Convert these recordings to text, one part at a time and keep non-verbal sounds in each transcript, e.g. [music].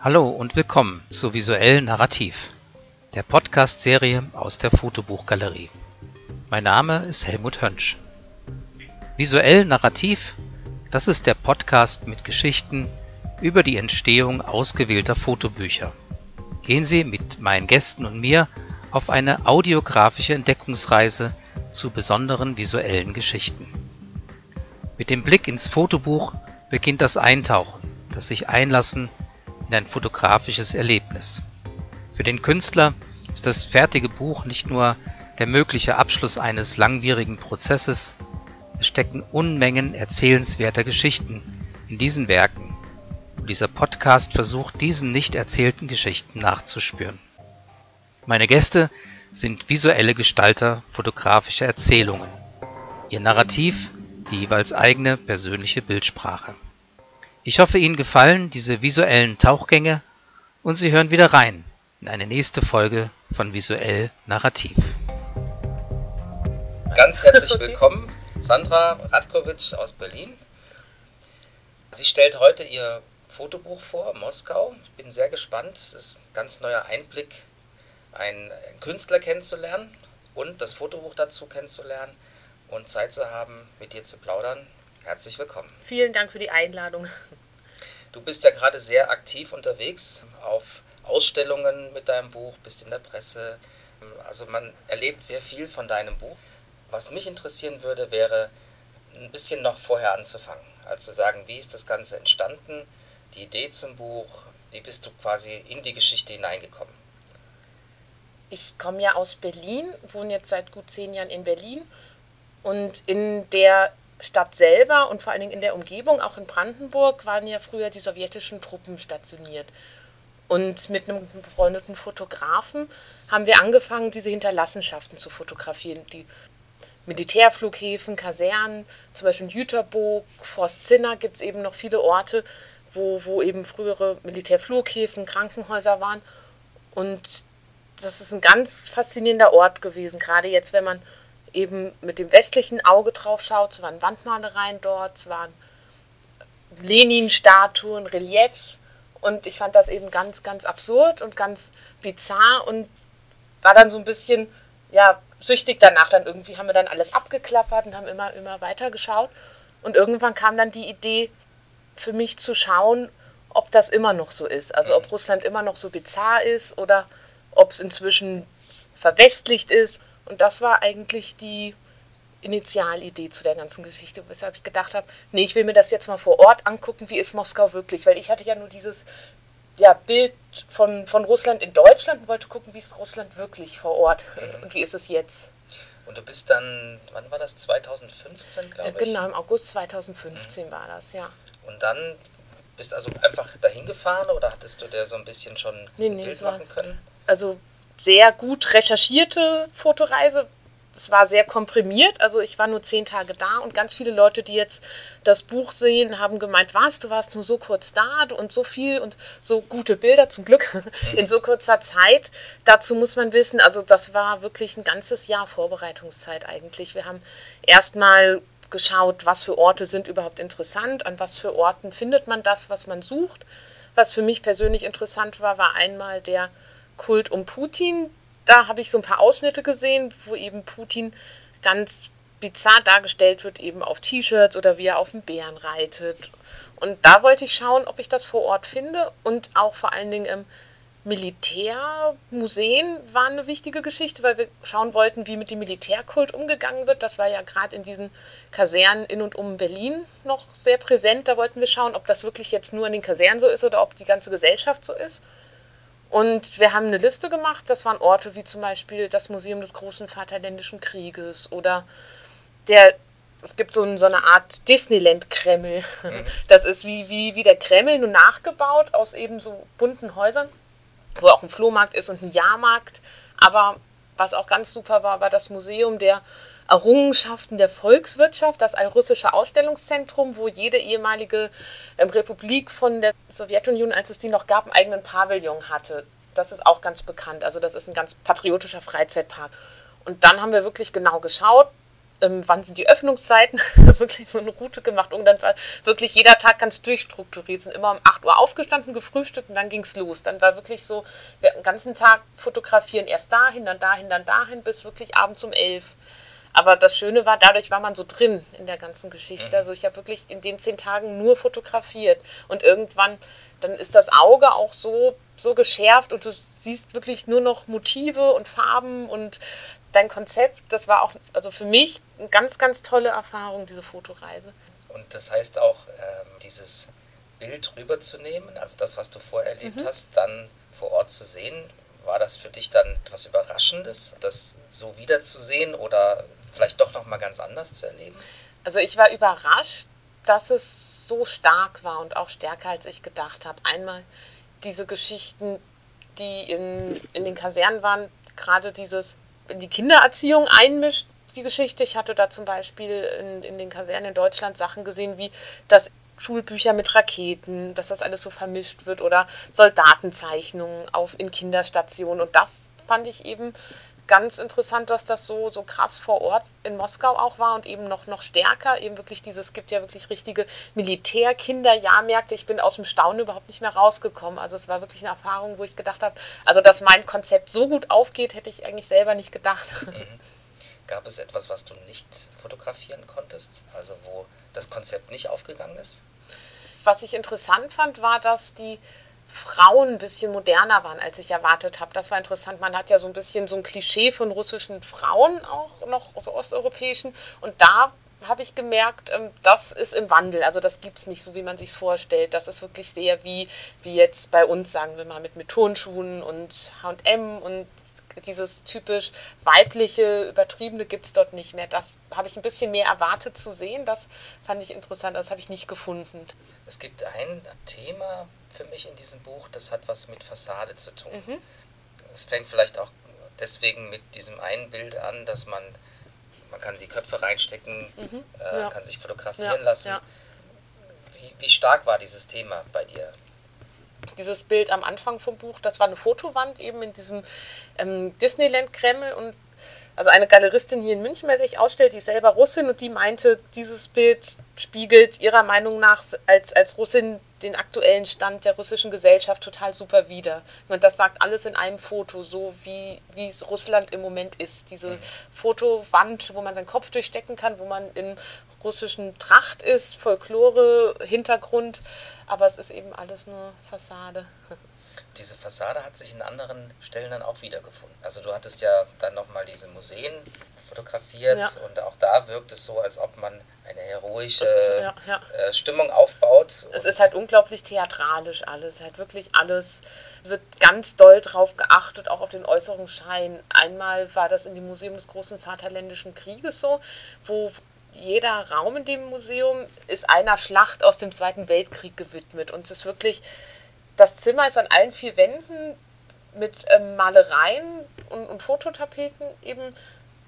Hallo und willkommen zu Visuell Narrativ, der Podcast-Serie aus der Fotobuchgalerie. Mein Name ist Helmut Hönsch. Visuell Narrativ, das ist der Podcast mit Geschichten über die Entstehung ausgewählter Fotobücher. Gehen Sie mit meinen Gästen und mir auf eine audiografische Entdeckungsreise zu besonderen visuellen Geschichten. Mit dem Blick ins Fotobuch beginnt das Eintauchen, das sich einlassen in ein fotografisches Erlebnis. Für den Künstler ist das fertige Buch nicht nur der mögliche Abschluss eines langwierigen Prozesses, es stecken Unmengen erzählenswerter Geschichten in diesen Werken und dieser Podcast versucht diesen nicht erzählten Geschichten nachzuspüren. Meine Gäste sind visuelle Gestalter fotografischer Erzählungen. Ihr Narrativ die jeweils eigene persönliche Bildsprache. Ich hoffe, Ihnen gefallen diese visuellen Tauchgänge und Sie hören wieder rein in eine nächste Folge von Visuell Narrativ. Ganz herzlich willkommen, Sandra Radkovic aus Berlin. Sie stellt heute ihr Fotobuch vor, Moskau. Ich bin sehr gespannt. Es ist ein ganz neuer Einblick, einen Künstler kennenzulernen und das Fotobuch dazu kennenzulernen und Zeit zu haben, mit dir zu plaudern. Herzlich willkommen. Vielen Dank für die Einladung. Du bist ja gerade sehr aktiv unterwegs auf Ausstellungen mit deinem Buch, bist in der Presse. Also man erlebt sehr viel von deinem Buch. Was mich interessieren würde, wäre ein bisschen noch vorher anzufangen. Also zu sagen, wie ist das Ganze entstanden, die Idee zum Buch, wie bist du quasi in die Geschichte hineingekommen? Ich komme ja aus Berlin, wohne jetzt seit gut zehn Jahren in Berlin und in der Stadt selber und vor allen Dingen in der Umgebung, auch in Brandenburg, waren ja früher die sowjetischen Truppen stationiert. Und mit einem befreundeten Fotografen haben wir angefangen, diese Hinterlassenschaften zu fotografieren. Die Militärflughäfen, Kasernen, zum Beispiel in Jüterburg, Forst Zinner gibt es eben noch viele Orte, wo, wo eben frühere Militärflughäfen, Krankenhäuser waren. Und das ist ein ganz faszinierender Ort gewesen, gerade jetzt, wenn man eben mit dem westlichen Auge drauf schaut. Es waren Wandmalereien dort, es waren Lenin-Statuen, Reliefs. Und ich fand das eben ganz, ganz absurd und ganz bizarr und war dann so ein bisschen, ja, süchtig danach. Dann irgendwie haben wir dann alles abgeklappert und haben immer, immer weiter geschaut. Und irgendwann kam dann die Idee für mich zu schauen, ob das immer noch so ist. Also ob Russland immer noch so bizarr ist oder ob es inzwischen verwestlicht ist und das war eigentlich die Initialidee zu der ganzen Geschichte, weshalb ich gedacht habe, nee, ich will mir das jetzt mal vor Ort angucken, wie ist Moskau wirklich, weil ich hatte ja nur dieses ja, Bild von, von Russland in Deutschland und wollte gucken, wie ist Russland wirklich vor Ort mhm. und wie ist es jetzt. Und du bist dann, wann war das, 2015, glaube ich? Genau, im August 2015 mhm. war das, ja. Und dann bist also einfach dahin gefahren oder hattest du dir so ein bisschen schon nee, nee, Bild machen können? Also sehr gut recherchierte Fotoreise. Es war sehr komprimiert, also ich war nur zehn Tage da und ganz viele Leute, die jetzt das Buch sehen, haben gemeint, was, du warst nur so kurz da und so viel und so gute Bilder, zum Glück, [laughs] in so kurzer Zeit. Dazu muss man wissen, also das war wirklich ein ganzes Jahr Vorbereitungszeit eigentlich. Wir haben erstmal geschaut, was für Orte sind überhaupt interessant, an was für Orten findet man das, was man sucht. Was für mich persönlich interessant war, war einmal der Kult um Putin. Da habe ich so ein paar Ausschnitte gesehen, wo eben Putin ganz bizarr dargestellt wird, eben auf T-Shirts oder wie er auf dem Bären reitet. Und da wollte ich schauen, ob ich das vor Ort finde und auch vor allen Dingen im Militärmuseen war eine wichtige Geschichte, weil wir schauen wollten, wie mit dem Militärkult umgegangen wird. Das war ja gerade in diesen Kasernen in und um Berlin noch sehr präsent. Da wollten wir schauen, ob das wirklich jetzt nur in den Kasernen so ist oder ob die ganze Gesellschaft so ist. Und wir haben eine Liste gemacht, das waren Orte wie zum Beispiel das Museum des großen Vaterländischen Krieges oder der, es gibt so, so eine Art Disneyland-Kreml. Mhm. Das ist wie, wie, wie der Kreml, nur nachgebaut aus eben so bunten Häusern, wo auch ein Flohmarkt ist und ein Jahrmarkt. Aber was auch ganz super war, war das Museum der Errungenschaften der Volkswirtschaft, das ein russisches Ausstellungszentrum, wo jede ehemalige ähm, Republik von der Sowjetunion, als es die noch gab, einen eigenen Pavillon hatte. Das ist auch ganz bekannt. Also das ist ein ganz patriotischer Freizeitpark. Und dann haben wir wirklich genau geschaut, ähm, wann sind die Öffnungszeiten, [laughs] wirklich so eine Route gemacht und dann war wirklich jeder Tag ganz durchstrukturiert, sind immer um 8 Uhr aufgestanden, gefrühstückt und dann ging es los. Dann war wirklich so, wir den ganzen Tag fotografieren, erst dahin, dann dahin, dann dahin, bis wirklich abends um 11. Aber das Schöne war, dadurch war man so drin in der ganzen Geschichte. Also ich habe wirklich in den zehn Tagen nur fotografiert. Und irgendwann, dann ist das Auge auch so, so geschärft und du siehst wirklich nur noch Motive und Farben und dein Konzept, das war auch, also für mich eine ganz, ganz tolle Erfahrung, diese Fotoreise. Und das heißt auch, ähm, dieses Bild rüberzunehmen, also das, was du vorher erlebt mhm. hast, dann vor Ort zu sehen. War das für dich dann etwas Überraschendes, das so wiederzusehen oder vielleicht doch nochmal ganz anders zu erleben? Also ich war überrascht, dass es so stark war und auch stärker, als ich gedacht habe. Einmal diese Geschichten, die in, in den Kasernen waren, gerade dieses die Kindererziehung einmischt, die Geschichte. Ich hatte da zum Beispiel in, in den Kasernen in Deutschland Sachen gesehen, wie dass Schulbücher mit Raketen, dass das alles so vermischt wird oder Soldatenzeichnungen auf, in Kinderstationen. Und das fand ich eben ganz interessant, dass das so, so krass vor Ort in Moskau auch war und eben noch, noch stärker. Eben wirklich dieses, es gibt ja wirklich richtige Militärkinderjahrmärkte. Ich bin aus dem Staunen überhaupt nicht mehr rausgekommen. Also es war wirklich eine Erfahrung, wo ich gedacht habe, also dass mein Konzept so gut aufgeht, hätte ich eigentlich selber nicht gedacht. Mhm. Gab es etwas, was du nicht fotografieren konntest? Also wo das Konzept nicht aufgegangen ist? Was ich interessant fand, war, dass die Frauen ein bisschen moderner waren, als ich erwartet habe. Das war interessant. Man hat ja so ein bisschen so ein Klischee von russischen Frauen auch noch, so osteuropäischen. Und da habe ich gemerkt, ähm, das ist im Wandel. Also das gibt es nicht so, wie man sich vorstellt. Das ist wirklich sehr wie, wie jetzt bei uns, sagen wir mal, mit, mit Turnschuhen und H&M und dieses typisch weibliche, übertriebene gibt es dort nicht mehr. Das habe ich ein bisschen mehr erwartet zu sehen. Das fand ich interessant. Das habe ich nicht gefunden. Es gibt ein Thema, für mich in diesem Buch, das hat was mit Fassade zu tun. Mhm. Es fängt vielleicht auch deswegen mit diesem einen Bild an, dass man, man kann die Köpfe reinstecken, mhm. äh, ja. kann sich fotografieren ja. lassen. Ja. Wie, wie stark war dieses Thema bei dir? Dieses Bild am Anfang vom Buch, das war eine Fotowand eben in diesem ähm, Disneyland-Kreml und also eine Galeristin hier in München, bei der ich ausstellt, die ist selber Russin und die meinte, dieses Bild spiegelt ihrer Meinung nach als, als Russin den aktuellen Stand der russischen Gesellschaft total super wider. Und das sagt alles in einem Foto, so wie, wie es Russland im Moment ist. Diese mhm. Fotowand, wo man seinen Kopf durchstecken kann, wo man in russischen Tracht ist, Folklore, Hintergrund, aber es ist eben alles nur Fassade. [laughs] Diese Fassade hat sich in anderen Stellen dann auch wiedergefunden. Also du hattest ja dann nochmal diese Museen fotografiert ja. und auch da wirkt es so, als ob man eine heroische ist, ja, ja. Äh, Stimmung aufbaut. Es ist halt unglaublich theatralisch alles, halt wirklich alles wird ganz doll drauf geachtet, auch auf den Äußerungsschein. Einmal war das in dem Museum des großen Vaterländischen Krieges so, wo jeder Raum in dem Museum ist einer Schlacht aus dem Zweiten Weltkrieg gewidmet und es ist wirklich, das Zimmer ist an allen vier Wänden mit ähm, Malereien und, und Fototapeten eben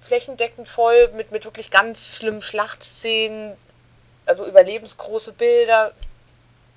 flächendeckend voll mit, mit wirklich ganz schlimmen Schlachtszenen, also überlebensgroße Bilder.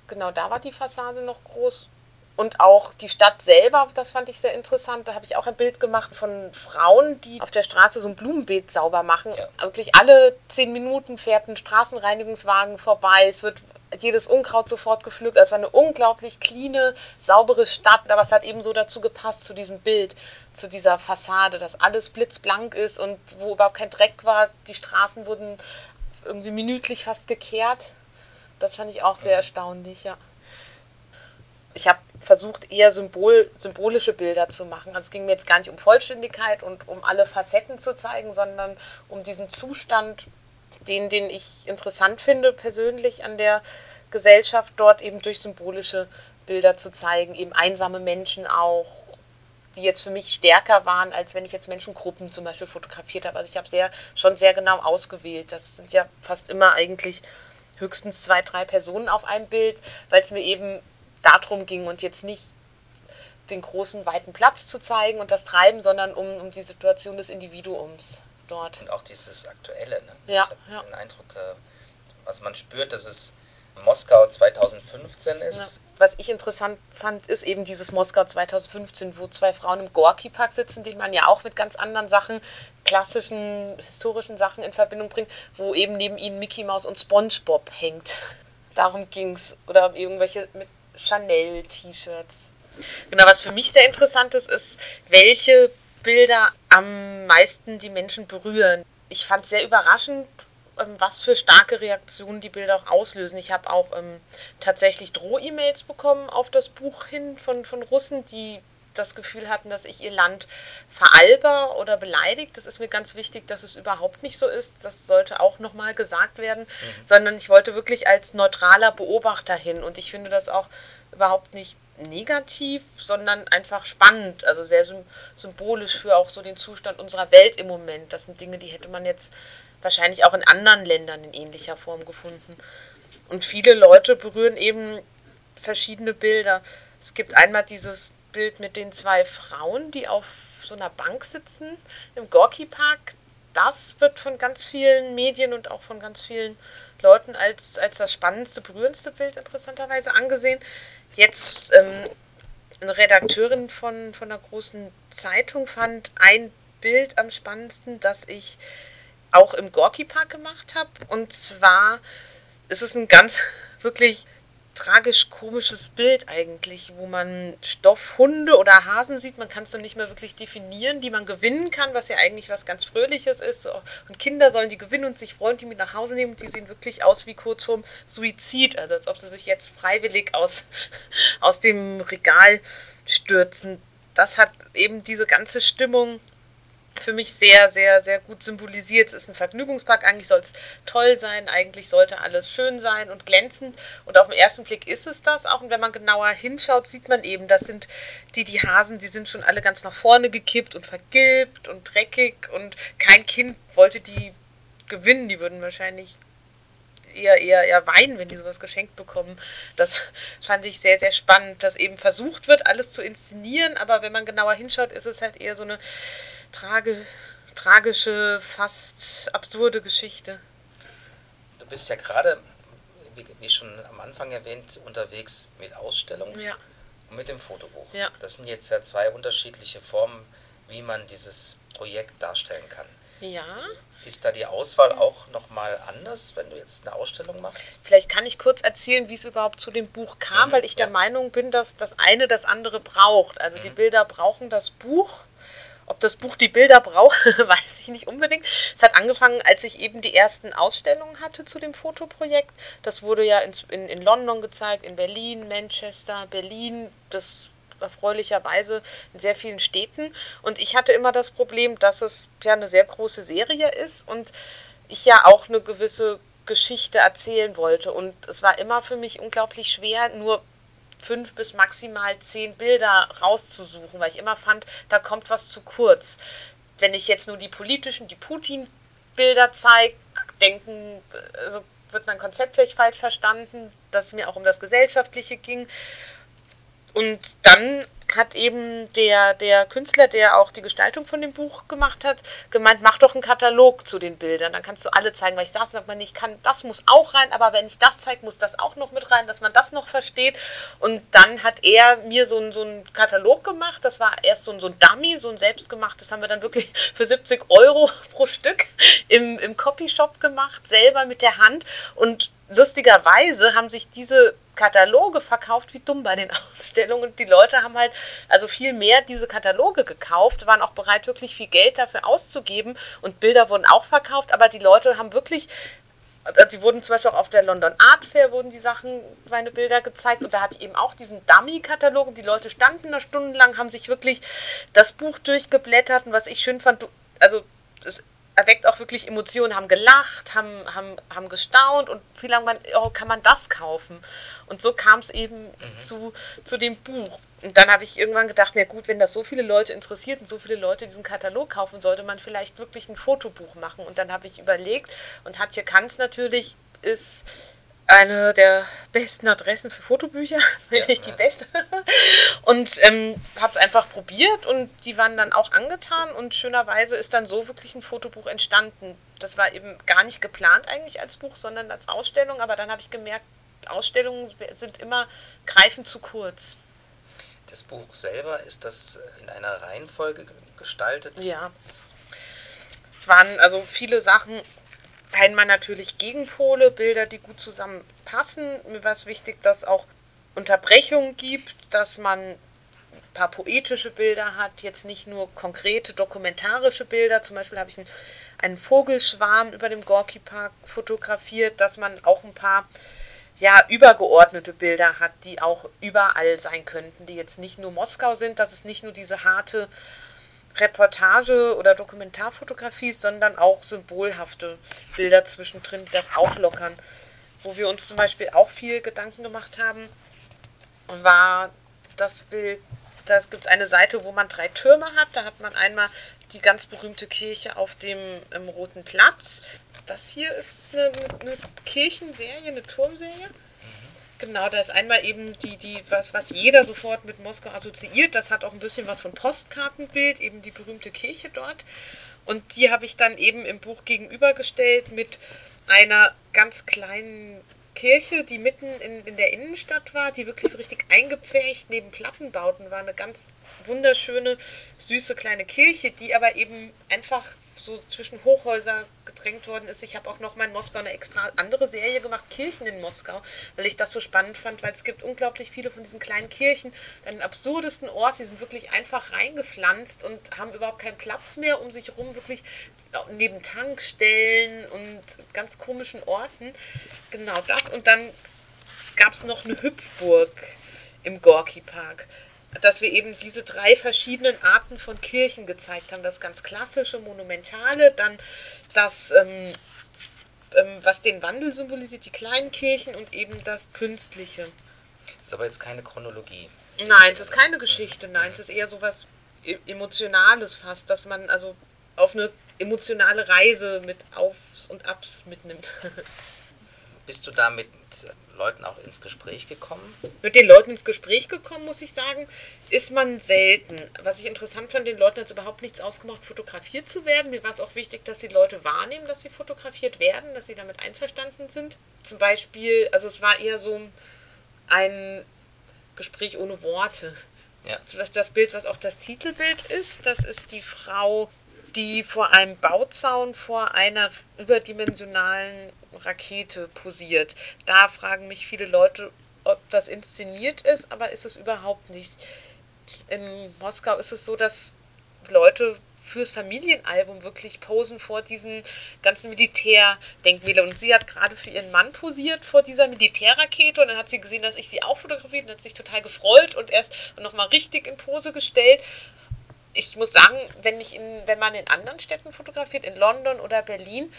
Genau, da war die Fassade noch groß. Und auch die Stadt selber, das fand ich sehr interessant. Da habe ich auch ein Bild gemacht von Frauen, die auf der Straße so ein Blumenbeet sauber machen. Ja. Wirklich alle zehn Minuten fährt ein Straßenreinigungswagen vorbei. Es wird jedes Unkraut sofort gepflückt. Es war eine unglaublich cleane, saubere Stadt, aber es hat eben so dazu gepasst, zu diesem Bild, zu dieser Fassade, dass alles blitzblank ist und wo überhaupt kein Dreck war. Die Straßen wurden irgendwie minütlich fast gekehrt. Das fand ich auch sehr erstaunlich, ja. Ich habe versucht, eher Symbol, symbolische Bilder zu machen. Also es ging mir jetzt gar nicht um Vollständigkeit und um alle Facetten zu zeigen, sondern um diesen Zustand den, den ich interessant finde persönlich an der Gesellschaft, dort eben durch symbolische Bilder zu zeigen, eben einsame Menschen auch, die jetzt für mich stärker waren, als wenn ich jetzt Menschengruppen zum Beispiel fotografiert habe. Also ich habe sehr, schon sehr genau ausgewählt. Das sind ja fast immer eigentlich höchstens zwei, drei Personen auf einem Bild, weil es mir eben darum ging und jetzt nicht den großen, weiten Platz zu zeigen und das Treiben, sondern um, um die Situation des Individuums dort. Und auch dieses Aktuelle. Ne? Ja, ich habe ja. den Eindruck, äh, was man spürt, dass es Moskau 2015 ist. Ja. Was ich interessant fand, ist eben dieses Moskau 2015, wo zwei Frauen im Gorki-Park sitzen, die man ja auch mit ganz anderen Sachen, klassischen, historischen Sachen in Verbindung bringt, wo eben neben ihnen Mickey Mouse und SpongeBob hängt. [laughs] Darum ging es. Oder irgendwelche mit Chanel-T-Shirts. Genau, was für mich sehr interessant ist, ist, welche Bilder am meisten die Menschen berühren. Ich fand es sehr überraschend, ähm, was für starke Reaktionen die Bilder auch auslösen. Ich habe auch ähm, tatsächlich Droh-E-Mails bekommen auf das Buch hin von, von Russen, die das Gefühl hatten, dass ich ihr Land veralber oder beleidigt. Das ist mir ganz wichtig, dass es überhaupt nicht so ist. Das sollte auch nochmal gesagt werden, mhm. sondern ich wollte wirklich als neutraler Beobachter hin. Und ich finde das auch überhaupt nicht negativ, sondern einfach spannend, also sehr symbolisch für auch so den Zustand unserer Welt im Moment. Das sind Dinge, die hätte man jetzt wahrscheinlich auch in anderen Ländern in ähnlicher Form gefunden. Und viele Leute berühren eben verschiedene Bilder. Es gibt einmal dieses Bild mit den zwei Frauen, die auf so einer Bank sitzen im Gorki Park. Das wird von ganz vielen Medien und auch von ganz vielen Leuten als, als das spannendste, berührendste Bild interessanterweise angesehen. Jetzt ähm, eine Redakteurin von, von einer großen Zeitung fand ein Bild am spannendsten, das ich auch im Gorki-Park gemacht habe. Und zwar ist es ein ganz [laughs] wirklich tragisch-komisches Bild eigentlich, wo man Stoffhunde oder Hasen sieht. Man kann es dann nicht mehr wirklich definieren, die man gewinnen kann, was ja eigentlich was ganz Fröhliches ist. Und Kinder sollen die gewinnen und sich freuen, die mit nach Hause nehmen. Und die sehen wirklich aus wie kurz vorm Suizid, also als ob sie sich jetzt freiwillig aus, [laughs] aus dem Regal stürzen. Das hat eben diese ganze Stimmung für mich sehr, sehr, sehr gut symbolisiert. Es ist ein Vergnügungspark, eigentlich soll es toll sein, eigentlich sollte alles schön sein und glänzend. Und auf den ersten Blick ist es das auch. Und wenn man genauer hinschaut, sieht man eben, das sind die, die Hasen, die sind schon alle ganz nach vorne gekippt und vergilbt und dreckig. Und kein Kind wollte die gewinnen. Die würden wahrscheinlich eher, eher, eher weinen, wenn die sowas geschenkt bekommen. Das [laughs] fand ich sehr, sehr spannend, dass eben versucht wird, alles zu inszenieren. Aber wenn man genauer hinschaut, ist es halt eher so eine trage, tragische, fast absurde Geschichte. Du bist ja gerade, wie, schon am Anfang erwähnt, unterwegs mit Ausstellungen ja. und mit dem Fotobuch. Ja. Das sind jetzt ja zwei unterschiedliche Formen, wie man dieses Projekt darstellen kann. Ja. Ist da die Auswahl auch nochmal anders, wenn du jetzt eine Ausstellung machst? Vielleicht kann ich kurz erzählen, wie es überhaupt zu dem Buch kam, mhm, weil ich ja. der Meinung bin, dass das eine das andere braucht. Also mhm. die Bilder brauchen das Buch ob das Buch die Bilder braucht, [laughs] weiß ich nicht unbedingt. Es hat angefangen, als ich eben die ersten Ausstellungen hatte zu dem Fotoprojekt. Das wurde ja in, in, in London gezeigt, in Berlin, Manchester, Berlin, das erfreulicherweise in sehr vielen Städten. Und ich hatte immer das Problem, dass es ja eine sehr große Serie ist und ich ja auch eine gewisse Geschichte erzählen wollte. Und es war immer für mich unglaublich schwer, nur fünf bis maximal zehn Bilder rauszusuchen, weil ich immer fand, da kommt was zu kurz. Wenn ich jetzt nur die politischen, die Putin-Bilder zeige, denken, also wird mein Konzept vielleicht falsch verstanden, dass es mir auch um das Gesellschaftliche ging. Und dann hat eben der, der Künstler, der auch die Gestaltung von dem Buch gemacht hat, gemeint, mach doch einen Katalog zu den Bildern, dann kannst du alle zeigen, weil ich saß und sagte, ich kann, das muss auch rein, aber wenn ich das zeige, muss das auch noch mit rein, dass man das noch versteht. Und dann hat er mir so, so einen Katalog gemacht, das war erst so ein, so ein Dummy, so ein selbstgemachtes, haben wir dann wirklich [laughs] für 70 Euro pro Stück im, im Copyshop gemacht, selber mit der Hand. Und lustigerweise haben sich diese Kataloge verkauft wie dumm bei den [laughs] Ausstellungen. Und die Leute haben halt also viel mehr diese Kataloge gekauft, waren auch bereit, wirklich viel Geld dafür auszugeben. Und Bilder wurden auch verkauft, aber die Leute haben wirklich also die wurden zum Beispiel auch auf der London Art Fair wurden die Sachen, meine Bilder gezeigt und da hatte ich eben auch diesen Dummy-Katalog und die Leute standen da stundenlang, haben sich wirklich das Buch durchgeblättert und was ich schön fand, also das erweckt auch wirklich Emotionen, haben gelacht, haben, haben, haben gestaunt und wie lange man, oh, kann man das kaufen? Und so kam es eben mhm. zu, zu dem Buch. Und dann habe ich irgendwann gedacht, na gut, wenn das so viele Leute interessiert und so viele Leute diesen Katalog kaufen, sollte man vielleicht wirklich ein Fotobuch machen. Und dann habe ich überlegt, und Hatje Kanz natürlich ist eine der besten Adressen für Fotobücher, [laughs] wenn ja, nicht die beste. [laughs] Und ähm, habe es einfach probiert und die waren dann auch angetan und schönerweise ist dann so wirklich ein Fotobuch entstanden. Das war eben gar nicht geplant eigentlich als Buch, sondern als Ausstellung, aber dann habe ich gemerkt, Ausstellungen sind immer greifend zu kurz. Das Buch selber, ist das in einer Reihenfolge gestaltet? Ja. Es waren also viele Sachen, einmal natürlich Gegenpole, Bilder, die gut zusammenpassen. Mir war es wichtig, dass auch Unterbrechungen gibt, dass man ein paar poetische Bilder hat, jetzt nicht nur konkrete dokumentarische Bilder. Zum Beispiel habe ich einen, einen Vogelschwarm über dem Gorki Park fotografiert, dass man auch ein paar ja, übergeordnete Bilder hat, die auch überall sein könnten, die jetzt nicht nur Moskau sind, dass es nicht nur diese harte Reportage oder Dokumentarfotografie sondern auch symbolhafte Bilder zwischendrin, die das auflockern. Wo wir uns zum Beispiel auch viel Gedanken gemacht haben, war das Bild, da gibt es eine Seite, wo man drei Türme hat. Da hat man einmal die ganz berühmte Kirche auf dem Roten Platz das hier ist eine, eine Kirchenserie, eine Turmserie. Genau, da ist einmal eben die, die, was, was jeder sofort mit Moskau assoziiert. Das hat auch ein bisschen was von Postkartenbild, eben die berühmte Kirche dort. Und die habe ich dann eben im Buch gegenübergestellt mit einer ganz kleinen Kirche, die mitten in, in der Innenstadt war, die wirklich so richtig eingepfercht neben Plattenbauten war. Eine ganz wunderschöne, süße kleine Kirche, die aber eben einfach so zwischen Hochhäuser gedrängt worden ist. Ich habe auch noch mal in Moskau eine extra andere Serie gemacht, Kirchen in Moskau, weil ich das so spannend fand, weil es gibt unglaublich viele von diesen kleinen Kirchen an den absurdesten Orten, die sind wirklich einfach reingepflanzt und haben überhaupt keinen Platz mehr um sich herum, wirklich neben Tankstellen und ganz komischen Orten. Genau das. Und dann gab es noch eine Hüpfburg im Gorki Park dass wir eben diese drei verschiedenen Arten von Kirchen gezeigt haben. Das ganz klassische, monumentale, dann das, ähm, ähm, was den Wandel symbolisiert, die kleinen Kirchen und eben das Künstliche. Das ist aber jetzt keine Chronologie. Nein, es ist keine Geschichte, nein, es ist eher so was e-, Emotionales fast, dass man also auf eine emotionale Reise mit Aufs und Abs mitnimmt. [laughs] Bist du da mit Leuten auch ins Gespräch gekommen? Mit den Leuten ins Gespräch gekommen, muss ich sagen, ist man selten. Was ich interessant fand, den Leuten hat es überhaupt nichts ausgemacht, fotografiert zu werden. Mir war es auch wichtig, dass die Leute wahrnehmen, dass sie fotografiert werden, dass sie damit einverstanden sind. Zum Beispiel, also es war eher so ein Gespräch ohne Worte. Ja. Das Bild, was auch das Titelbild ist, das ist die Frau, die vor einem Bauzaun vor einer überdimensionalen Rakete posiert. Da fragen mich viele Leute, ob das inszeniert ist, aber ist es überhaupt nicht. In Moskau ist es so, dass Leute fürs Familienalbum wirklich posen vor diesen ganzen Militärdenkmälern. Und sie hat gerade für ihren Mann posiert vor dieser Militärrakete und dann hat sie gesehen, dass ich sie auch fotografiert und hat sich total gefreut und erst nochmal richtig in Pose gestellt. Ich muss sagen, wenn, ich in, wenn man in anderen Städten fotografiert, in London oder Berlin,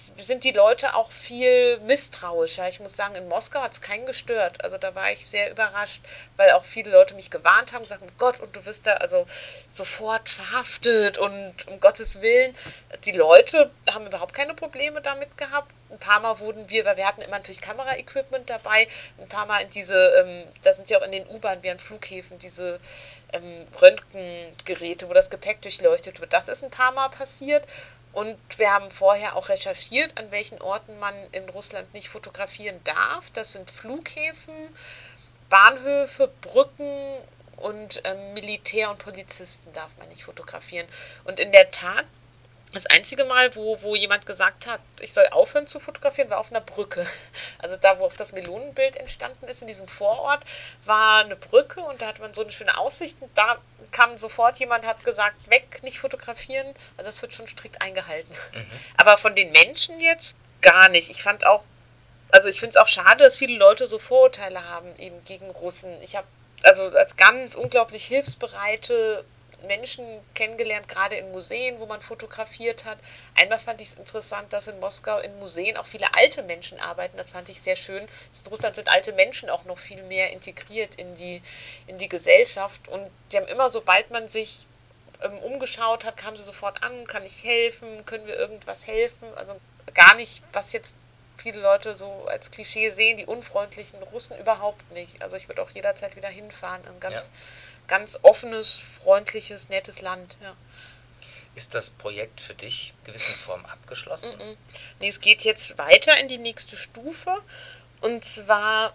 sind die Leute auch viel misstrauischer. Ich muss sagen, in Moskau hat es keinen gestört. Also da war ich sehr überrascht, weil auch viele Leute mich gewarnt haben, sagen, Gott, und du wirst da also sofort verhaftet und um Gottes Willen. Die Leute haben überhaupt keine Probleme damit gehabt. Ein paar Mal wurden wir, weil wir hatten immer natürlich Kameraequipment dabei, ein paar Mal in diese, ähm, da sind ja auch in den U-Bahnen wie an Flughäfen diese ähm, Röntgengeräte, wo das Gepäck durchleuchtet wird. Das ist ein paar Mal passiert. Und wir haben vorher auch recherchiert, an welchen Orten man in Russland nicht fotografieren darf. Das sind Flughäfen, Bahnhöfe, Brücken und ähm, Militär und Polizisten darf man nicht fotografieren. Und in der Tat das einzige Mal, wo, wo jemand gesagt hat, ich soll aufhören zu fotografieren, war auf einer Brücke. [laughs] Also da, wo auch das Melonenbild entstanden ist, in diesem Vorort, war eine Brücke und da hat man so eine schöne Aussicht. Und da kam sofort jemand, hat gesagt, weg, nicht fotografieren. Also das wird schon strikt eingehalten. Mhm. Aber von den Menschen jetzt gar nicht. Ich fand auch, also ich finde es auch schade, dass viele Leute so Vorurteile haben eben gegen Russen. Ich habe also als ganz unglaublich hilfsbereite Menschen kennengelernt, gerade in Museen, wo man fotografiert hat. Einmal fand ich es interessant, dass in Moskau in Museen auch viele alte Menschen arbeiten. Das fand ich sehr schön. In Russland sind alte Menschen auch noch viel mehr integriert in die, in die Gesellschaft. Und die haben immer, sobald man sich ähm, umgeschaut hat, kamen sie sofort an, kann ich helfen, können wir irgendwas helfen? Also gar nicht, was jetzt viele Leute so als Klischee sehen, die unfreundlichen Russen überhaupt nicht. Also ich würde auch jederzeit wieder hinfahren. Ganz ja ganz offenes, freundliches, nettes Land. Ja. Ist das Projekt für dich in gewisser Form abgeschlossen? Mm -mm. Nee, es geht jetzt weiter in die nächste Stufe. Und zwar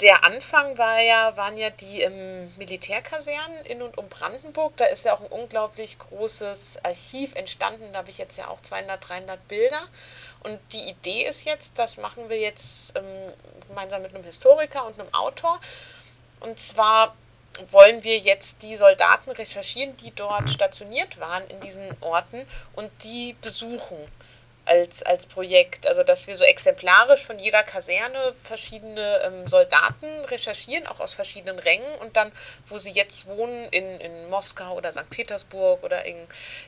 der Anfang war ja, waren ja die im Militärkasernen in und um Brandenburg. Da ist ja auch ein unglaublich großes Archiv entstanden. Da habe ich jetzt ja auch 200, 300 Bilder. Und die Idee ist jetzt, das machen wir jetzt ähm, gemeinsam mit einem Historiker und einem Autor. Und zwar wollen wir jetzt die Soldaten recherchieren, die dort stationiert waren in diesen Orten und die besuchen als, als Projekt. Also, dass wir so exemplarisch von jeder Kaserne verschiedene ähm, Soldaten recherchieren, auch aus verschiedenen Rängen und dann, wo sie jetzt wohnen, in, in Moskau oder St. Petersburg oder in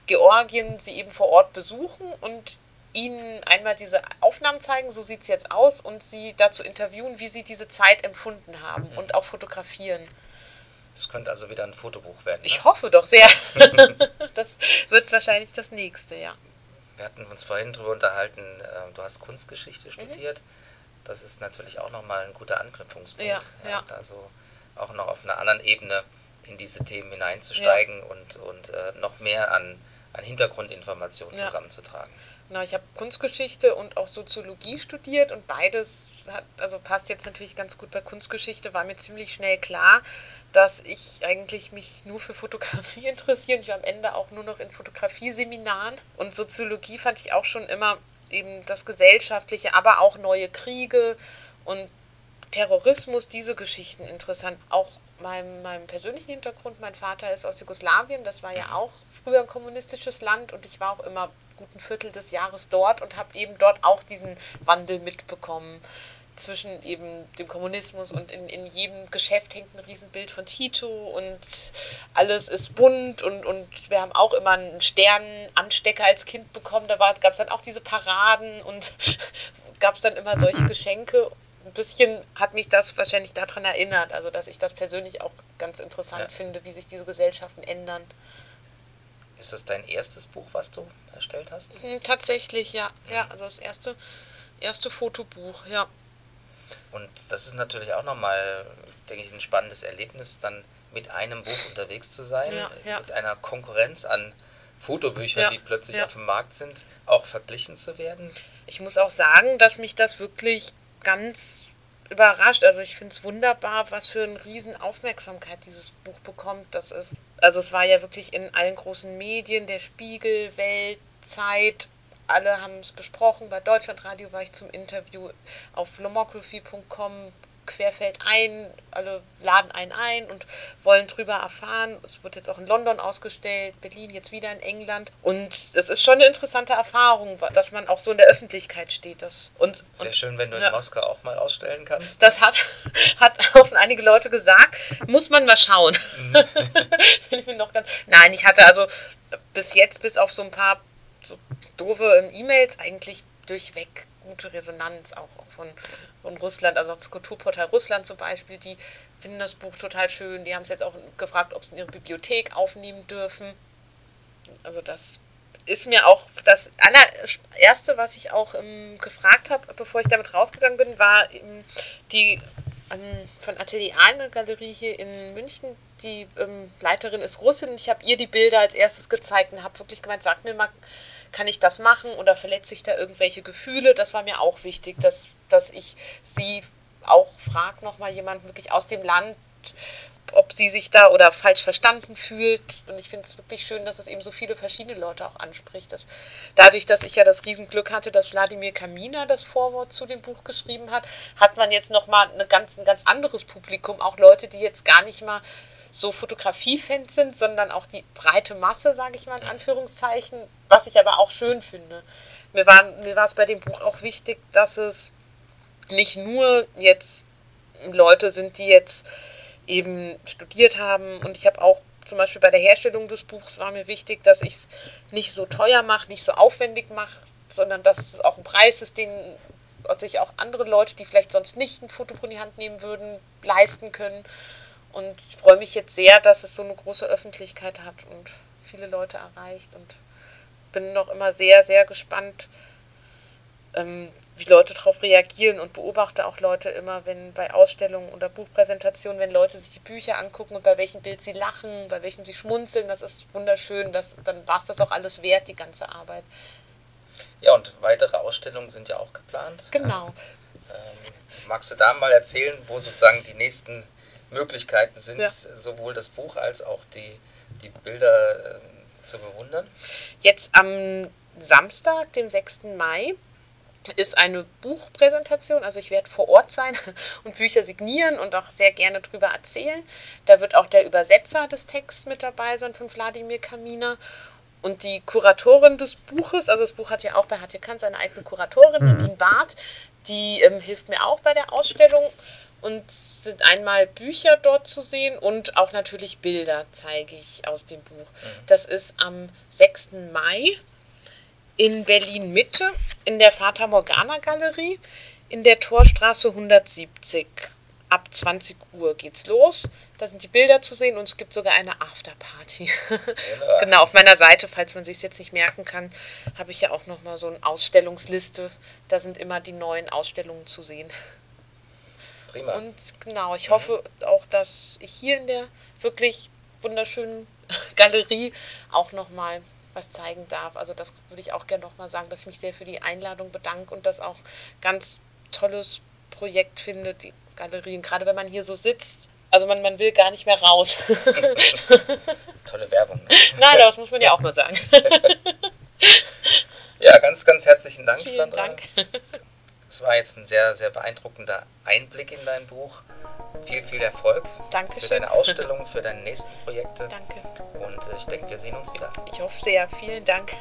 Georgien, sie eben vor Ort besuchen und ihnen einmal diese Aufnahmen zeigen, so sieht es jetzt aus, und sie dazu interviewen, wie sie diese Zeit empfunden haben und auch fotografieren. Das könnte also wieder ein Fotobuch werden. Ne? Ich hoffe doch sehr. [laughs] [laughs] das wird wahrscheinlich das nächste, ja. Wir hatten uns vorhin darüber unterhalten, äh, du hast Kunstgeschichte mhm. studiert. Das ist natürlich auch nochmal ein guter Anknüpfungspunkt. Ja, ja. Also auch noch auf einer anderen Ebene in diese Themen hineinzusteigen ja. und, und äh, noch mehr an, an Hintergrundinformationen ja. zusammenzutragen. Genau, ich habe Kunstgeschichte und auch Soziologie studiert und beides hat, also passt jetzt natürlich ganz gut bei Kunstgeschichte, war mir ziemlich schnell klar, dass ich eigentlich mich nur für Fotografie [laughs] interessiere. Ich war am Ende auch nur noch in Fotografieseminaren. Und Soziologie fand ich auch schon immer eben das Gesellschaftliche, aber auch neue Kriege und Terrorismus, diese Geschichten interessant. Auch meinem, meinem persönlichen Hintergrund, mein Vater ist aus Jugoslawien, das war ja mhm. auch früher ein kommunistisches Land und ich war auch immer guten Viertel des Jahres dort und habe eben dort auch diesen Wandel mitbekommen zwischen eben dem Kommunismus und in, in jedem Geschäft hängt ein Riesenbild von Tito und alles ist bunt und, und wir haben auch immer einen Sternenanstecker als Kind bekommen. Da gab es dann auch diese Paraden und [laughs] gab es dann immer solche Geschenke. Ein bisschen hat mich das wahrscheinlich daran erinnert, also dass ich das persönlich auch ganz interessant ja. finde, wie sich diese Gesellschaften ändern. Ist das dein erstes Buch, was du erstellt hast? Hm, tatsächlich, ja. Ja, also das erste, erste Fotobuch, ja. Und das ist natürlich auch nochmal, denke ich, ein spannendes Erlebnis, dann mit einem Buch unterwegs zu sein, ja, ja. mit einer Konkurrenz an Fotobüchern, ja, die plötzlich auf dem Markt sind, auch verglichen zu werden. Ich muss auch sagen, dass mich das wirklich ganz überrascht. Also ich finde es wunderbar, was für eine riesen Aufmerksamkeit dieses Buch bekommt. Das ist, also es war ja wirklich in allen großen Medien, der Spiegel, Welt, Zeit, alle haben es besprochen. Bei Deutschlandradio war ich zum Interview auf lomography.com querfeld ein, alle laden einen ein und wollen drüber erfahren. Es wird jetzt auch in London ausgestellt, Berlin jetzt wieder in England. Und es ist schon eine interessante Erfahrung, dass man auch so in der Öffentlichkeit steht. Das, und, und, schön, wenn du ja. in Moskau auch mal ausstellen kannst. Das hat, [laughs] hat auch einige Leute gesagt. Muss man mal schauen. Mhm. [laughs] ich noch ganz, nein, ich hatte also bis jetzt, bis auf so ein paar doofe E-Mails eigentlich durchweg gute Resonanz, auch, auch von, von Russland, also das Kulturportal Russland zum Beispiel, die finden das Buch total schön. Die haben es jetzt auch gefragt, ob sie in ihre Bibliothek aufnehmen dürfen. Also das ist mir auch das allererste, was ich auch ähm, gefragt habe, bevor ich damit rausgegangen bin, war ähm, die ähm, von Atelier eine Galerie hier in München. Die ähm, Leiterin ist Russin ich habe ihr die Bilder als erstes gezeigt und habe wirklich gemeint, sag mir mal, kann ich das machen oder verletze ich da irgendwelche Gefühle? Das war mir auch wichtig, dass, dass ich sie auch frage, nochmal jemand wirklich aus dem Land, ob sie sich da oder falsch verstanden fühlt. Und ich finde es wirklich schön, dass es eben so viele verschiedene Leute auch anspricht. Dass dadurch, dass ich ja das Riesenglück hatte, dass Wladimir Kamina das Vorwort zu dem Buch geschrieben hat, hat man jetzt nochmal eine ganz, ein ganz anderes Publikum. Auch Leute, die jetzt gar nicht mal so Fotografiefans sind, sondern auch die breite Masse, sage ich mal in Anführungszeichen, was ich aber auch schön finde. Mir war, mir war es bei dem Buch auch wichtig, dass es nicht nur jetzt Leute sind, die jetzt eben studiert haben und ich habe auch zum Beispiel bei der Herstellung des Buchs war mir wichtig, dass ich es nicht so teuer mache, nicht so aufwendig mache, sondern dass es auch ein Preis ist, den sich auch andere Leute, die vielleicht sonst nicht ein Fotobuch in die Hand nehmen würden, leisten können. Und ich freue mich jetzt sehr, dass es so eine große Öffentlichkeit hat und viele Leute erreicht und bin noch immer sehr, sehr gespannt, ähm, wie Leute darauf reagieren und beobachte auch Leute immer, wenn bei Ausstellungen oder Buchpräsentationen, wenn Leute sich die Bücher angucken und bei welchem Bild sie lachen, bei welchem sie schmunzeln, das ist wunderschön, das, dann war es das auch alles wert, die ganze Arbeit. Ja, und weitere Ausstellungen sind ja auch geplant. Genau. [laughs] Ähm, Magst du da mal erzählen, wo sozusagen die nächsten Möglichkeiten sind, ja. sowohl das Buch als auch die, die Bilder äh, zu bewundern? Jetzt am Samstag, dem 6. Mai, ist eine Buchpräsentation. Also ich werde vor Ort sein [laughs] und Bücher signieren und auch sehr gerne drüber erzählen. Da wird auch der Übersetzer des Texts mit dabei sein von Wladimir Kaminer. Und die Kuratorin des Buches, also das Buch hat ja auch bei Hatje Kanz eine eigene Kuratorin, mhm. Nadine Barth, die ähm, hilft mir auch bei der Ausstellung und sind einmal Bücher dort zu sehen und auch natürlich Bilder zeige ich aus dem Buch. Mhm. Das ist am 6. Mai in Berlin Mitte in der Fata Morgana Galerie in der Torstraße 170. Ab 20 Uhr geht's los. Da sind die Bilder zu sehen und es gibt sogar eine Afterparty. [laughs] Genau, auf meiner Seite, falls man sich jetzt nicht merken kann, habe ich ja auch nochmal so eine Ausstellungsliste. Da sind immer die neuen Ausstellungen zu sehen. Prima. Und genau, ich mhm. hoffe auch, dass ich hier in der wirklich wunderschönen [laughs] Galerie auch nochmal was zeigen darf. Also das würde ich auch gerne nochmal sagen, dass ich mich sehr für die Einladung bedanke und das auch ganz tolles Projekt finde, die Galerien, gerade wenn man hier so sitzt. Also man, man will gar nicht mehr raus. [laughs] Tolle Werbung. Ne? Nein, das muss man ja auch mal sagen. [laughs] ja, ganz, ganz herzlichen Dank, Vielen Sandra. Dank. Es war jetzt ein sehr, sehr beeindruckender Einblick in dein Buch. Viel, viel Erfolg Dankeschön. für deine Ausstellung, für deine nächsten Projekte. Danke. Und äh, ich denke, wir sehen uns wieder. Ich hoffe sehr. Vielen Dank.